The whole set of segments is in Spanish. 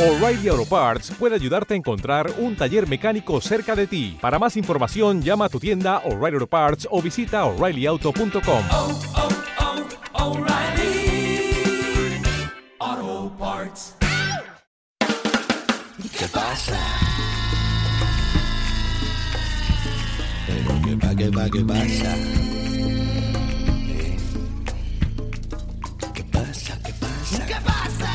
O'Reilly Auto Parts puede ayudarte a encontrar un taller mecánico cerca de ti. Para más información, llama a tu tienda O'Reilly Auto Parts o visita oreillyauto.com. oh, oh, Parts. ¿Qué pasa? Pero qué pa, qué pa, qué pasa. ¿Qué pasa? ¿Qué pasa? ¿Qué pasa?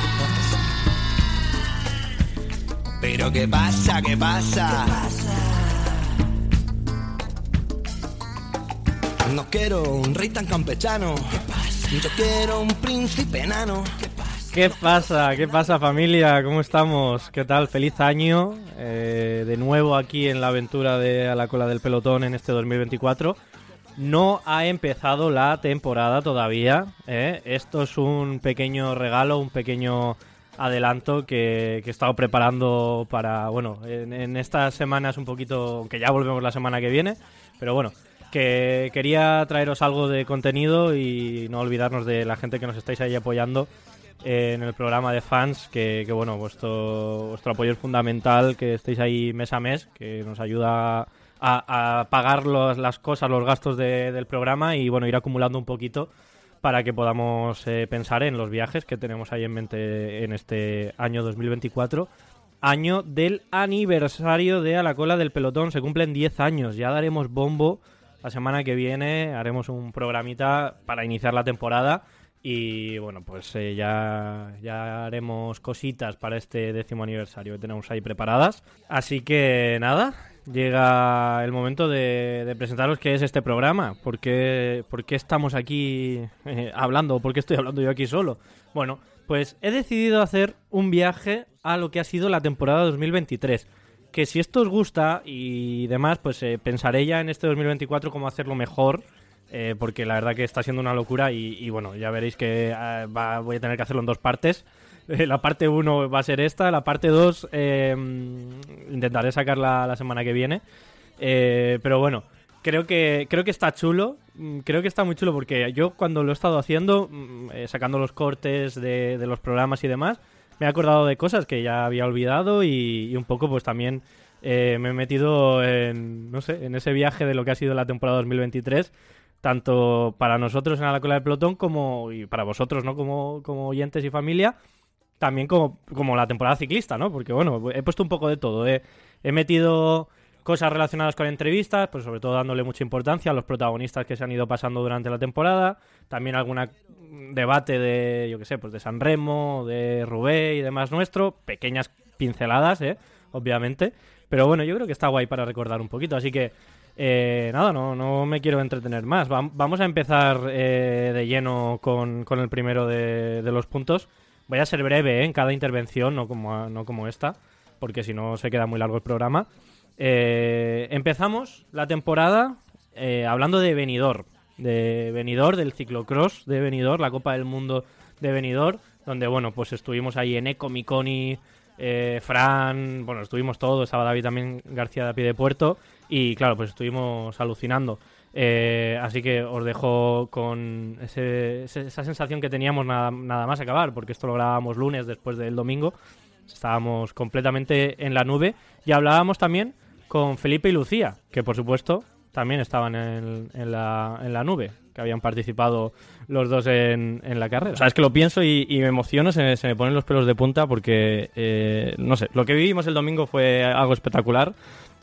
Pero qué pasa, qué pasa. No quiero un rey tan campechano. Yo quiero un príncipe enano. ¿Qué pasa? ¿Qué pasa familia? ¿Cómo estamos? ¿Qué tal? Feliz año. eh, de nuevo aquí en la aventura de A la cola del pelotón en este 2024. No ha empezado la temporada todavía. ¿eh? Esto es un pequeño regalo, un pequeño adelanto que, que he estado preparando para, bueno, en, en estas semanas un poquito, que ya volvemos la semana que viene, pero bueno, que quería traeros algo de contenido y no olvidarnos de la gente que nos estáis ahí apoyando en el programa de fans, que, que, bueno, vuestro, vuestro apoyo es fundamental, que estéis ahí mes a mes, que nos ayuda a, pagar las cosas, los gastos de- del programa y bueno, ir acumulando un poquito para que podamos eh, pensar en los viajes que tenemos ahí en mente en este año 2024. Año del aniversario de A la cola del pelotón. Se cumplen 10 años. Ya daremos bombo la semana que viene. Haremos un programita para iniciar la temporada. Y bueno, pues eh, ya, ya haremos cositas para este décimo aniversario que tenemos ahí preparadas. Así que nada, llega el momento de, presentaros qué es este programa. ¿Por qué, estamos aquí eh, hablando? ¿Por qué estoy hablando yo aquí solo? Bueno, pues he decidido hacer un viaje a lo que ha sido la temporada 2023. Que si esto os gusta y demás, pues eh, pensaré ya en este 2024 cómo hacerlo mejor. eh, porque la verdad que está siendo una locura y, bueno, ya veréis que va- voy a tener que hacerlo en dos partes. Eh, la parte 1 va a ser esta, la parte 2 intentaré sacarla la semana que viene. Eh, pero bueno, creo que, creo que está chulo. Mm, Creo que está muy chulo porque yo cuando lo he estado haciendo, mm, eh, sacando los cortes de, los programas y demás, me he acordado de cosas que ya había olvidado y, y un poco pues también eh, me he metido en, no sé, en ese viaje de lo que ha sido la temporada 2023 tanto para nosotros en la cola del pelotón como y para vosotros, ¿no? Como, como oyentes y familia, también como, como la temporada ciclista, ¿no? Porque bueno, he puesto un poco de todo. He, metido cosas relacionadas con entrevistas, pues sobre todo dándole mucha importancia a los protagonistas que se han ido pasando durante la temporada. También algún debate de, yo qué sé, pues de San Remo, de Rubé y demás nuestro. Pequeñas pinceladas, ¿eh? Obviamente. Pero bueno, yo creo que está guay para recordar un poquito. Así que, eh, nada, no, no me quiero entretener más. Vam- vamos a empezar eh, de lleno con, con el primero de, de los puntos. Voy a ser breve ¿eh? en cada intervención, no como, no como esta, porque si no se queda muy largo el programa. Eh, empezamos la temporada eh, hablando de Benidorm, de Benidorm, del ciclocross de Benidorm, la Copa del Mundo de Benidorm, donde bueno, pues estuvimos ahí en Eco, Miconi, eh, Fran, bueno, estuvimos todos, estaba David también García de a de puerto y claro, pues estuvimos alucinando. Eh, así que os dejo con ese- esa sensación que teníamos nada, nada más acabar, porque esto lo grabábamos lunes después del domingo. Estábamos completamente en la nube y hablábamos también con Felipe y Lucía, que por supuesto también estaban en la nube, que habían participado los dos en, en la carrera. O sea, es que lo pienso y, me emociono, se me, ponen los pelos de punta porque, eh, no sé, lo que vivimos el domingo fue algo espectacular.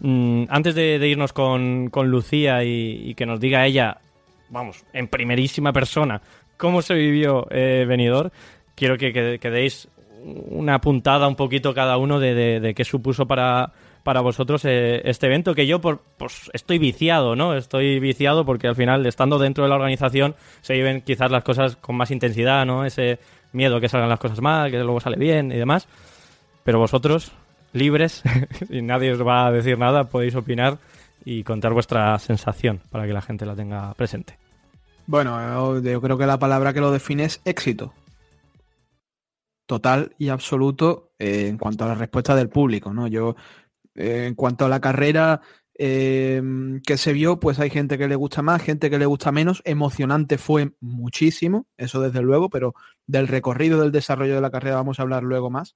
Mm, antes de, irnos con, con Lucía y, y que nos diga ella, vamos, en primerísima persona, cómo se vivió eh, Benidorm, quiero que, que- que deis una puntada un poquito cada uno de, de- qué supuso para, para vosotros eh, este evento, que yo por, pues estoy viciado, ¿no? Estoy viciado porque al final, estando dentro de la organización, se viven quizás las cosas con más intensidad, ¿no? Ese miedo que salgan las cosas mal, que luego sale bien y demás. Pero vosotros, libres, y nadie os va a decir nada, podéis opinar y contar vuestra sensación para que la gente la tenga presente. Bueno, yo creo que la palabra que lo define es éxito. Total y absoluto eh, en cuanto a la respuesta del público, ¿no? Yo, eh, en cuanto a la carrera eh, que se vio, pues hay gente que le gusta más, gente que le gusta menos. Emocionante fue muchísimo, eso desde luego, pero del recorrido, del desarrollo de la carrera vamos a hablar luego más.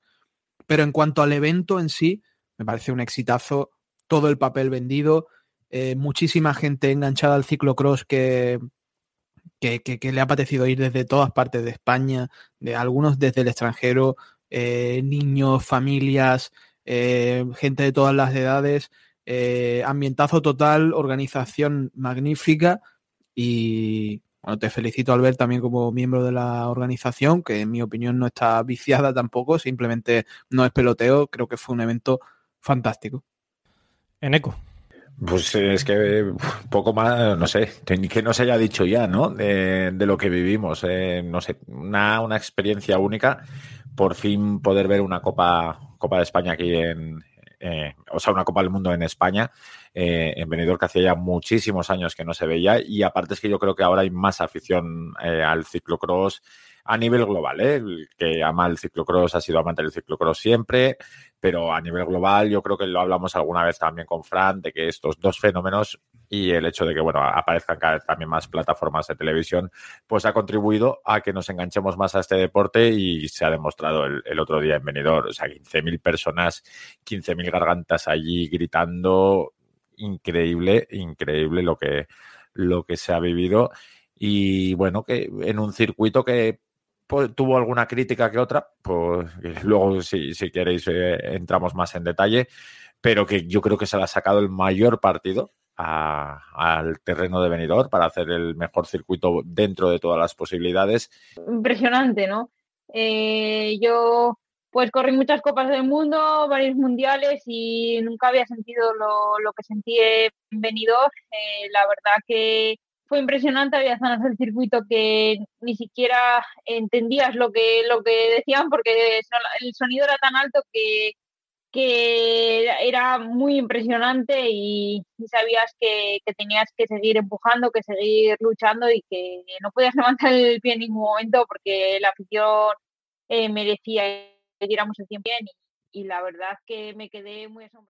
Pero en cuanto al evento en sí, me parece un exitazo, todo el papel vendido, eh, muchísima gente enganchada al ciclocross que, que, le ha apetecido ir desde todas partes de España, de algunos desde el extranjero, eh, niños, familias, eh, gente de todas las edades, eh, ambientazo total, organización magnífica y bueno, te felicito Albert también como miembro de la organización, que en mi opinión no está viciada tampoco, simplemente no es peloteo, creo que fue un evento fantástico. En eco. Pues es que poco más, no sé, que no se haya dicho ya, ¿no? De, lo que vivimos, eh, no sé, una, una, experiencia única. Por fin poder ver una Copa, Copa de España aquí en, eh, o sea, una Copa del Mundo en España, eh, en Benidorm, que hacía ya muchísimos años que no se veía. Y aparte es que yo creo que ahora hay más afición eh, al ciclocross a nivel global, ¿eh? El que ama el ciclocross ha sido amante del ciclocross siempre, pero a nivel global yo creo que lo hablamos alguna vez también con Fran, de que estos dos fenómenos y el hecho de que, bueno, aparezcan cada vez también más plataformas de televisión, pues ha contribuido a que nos enganchemos más a este deporte y se ha demostrado el, otro día en Benidorm, o sea, 15.000 personas, 15.000 gargantas allí gritando, increíble, increíble lo que, lo que se ha vivido. Y bueno, que en un circuito que pues, tuvo alguna crítica que otra, pues luego si, si queréis eh, entramos más en detalle, pero que yo creo que se le ha sacado el mayor partido al terreno de venidor para hacer el mejor circuito dentro de todas las posibilidades. Impresionante, ¿no? Eh, yo pues corrí muchas copas del mundo, varios mundiales y nunca había sentido lo, lo que sentí en venidor. Eh, la verdad que fue impresionante, había zonas del circuito que ni siquiera entendías lo que, lo que decían porque el sonido era tan alto que, que era muy impresionante y, sabías que, que, tenías que seguir empujando, que seguir luchando y que no podías levantar el pie en ningún momento porque la afición eh, merecía que diéramos el tiempo bien y, y la verdad que me quedé muy asombrada.